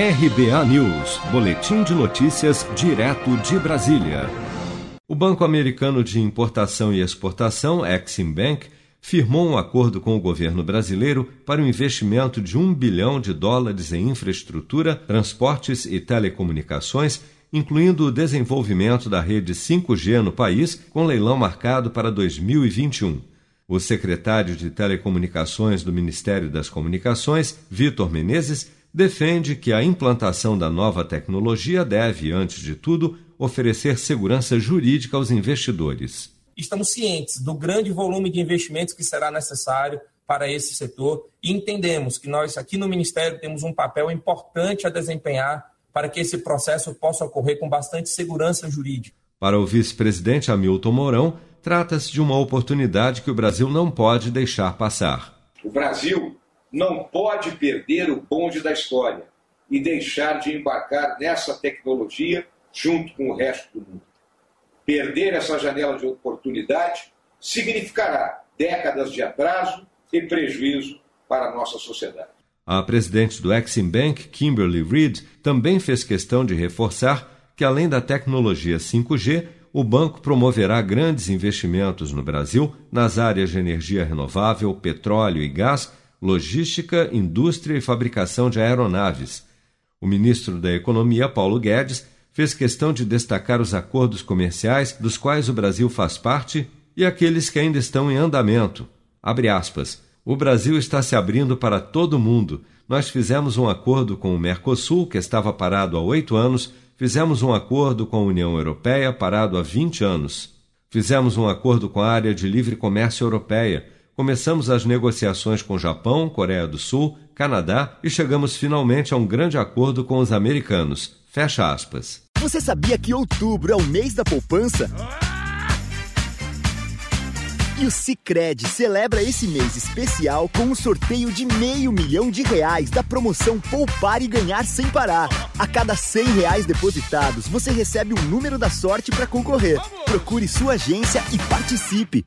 RBA News, Boletim de Notícias, direto de Brasília. O Banco Americano de Importação e Exportação, Exim Bank, firmou um acordo com o governo brasileiro para um investimento de um bilhão de dólares em infraestrutura, transportes e telecomunicações, incluindo o desenvolvimento da rede 5G no país, com leilão marcado para 2021. O secretário de Telecomunicações do Ministério das Comunicações, Vitor Menezes, defende que a implantação da nova tecnologia deve, antes de tudo, oferecer segurança jurídica aos investidores. Estamos cientes do grande volume de investimentos que será necessário para esse setor e entendemos que nós aqui no Ministério temos um papel importante a desempenhar para que esse processo possa ocorrer com bastante segurança jurídica. Para o vice-presidente Hamilton Mourão, trata-se de uma oportunidade que o Brasil não pode deixar passar. O Brasil não pode perder o bonde da história e deixar de embarcar nessa tecnologia junto com o resto do mundo. Perder essa janela de oportunidade significará décadas de atraso e prejuízo para a nossa sociedade. A presidente do Exim Bank, Kimberly Reid, também fez questão de reforçar que, além da tecnologia 5G, o banco promoverá grandes investimentos no Brasil nas áreas de energia renovável, petróleo e gás logística, indústria e fabricação de aeronaves. O ministro da Economia, Paulo Guedes, fez questão de destacar os acordos comerciais dos quais o Brasil faz parte e aqueles que ainda estão em andamento. Aspas. O Brasil está se abrindo para todo mundo. Nós fizemos um acordo com o Mercosul, que estava parado há oito anos, fizemos um acordo com a União Europeia, parado há 20 anos. Fizemos um acordo com a área de livre comércio europeia, começamos as negociações com Japão, Coreia do Sul, Canadá e chegamos finalmente a um grande acordo com os americanos. Fecha aspas. Você sabia que outubro é o mês da poupança? E o Cicred celebra esse mês especial com um sorteio de meio milhão de reais da promoção Poupar e Ganhar Sem Parar. A cada cem reais depositados, você recebe um número da sorte para concorrer. Procure sua agência e participe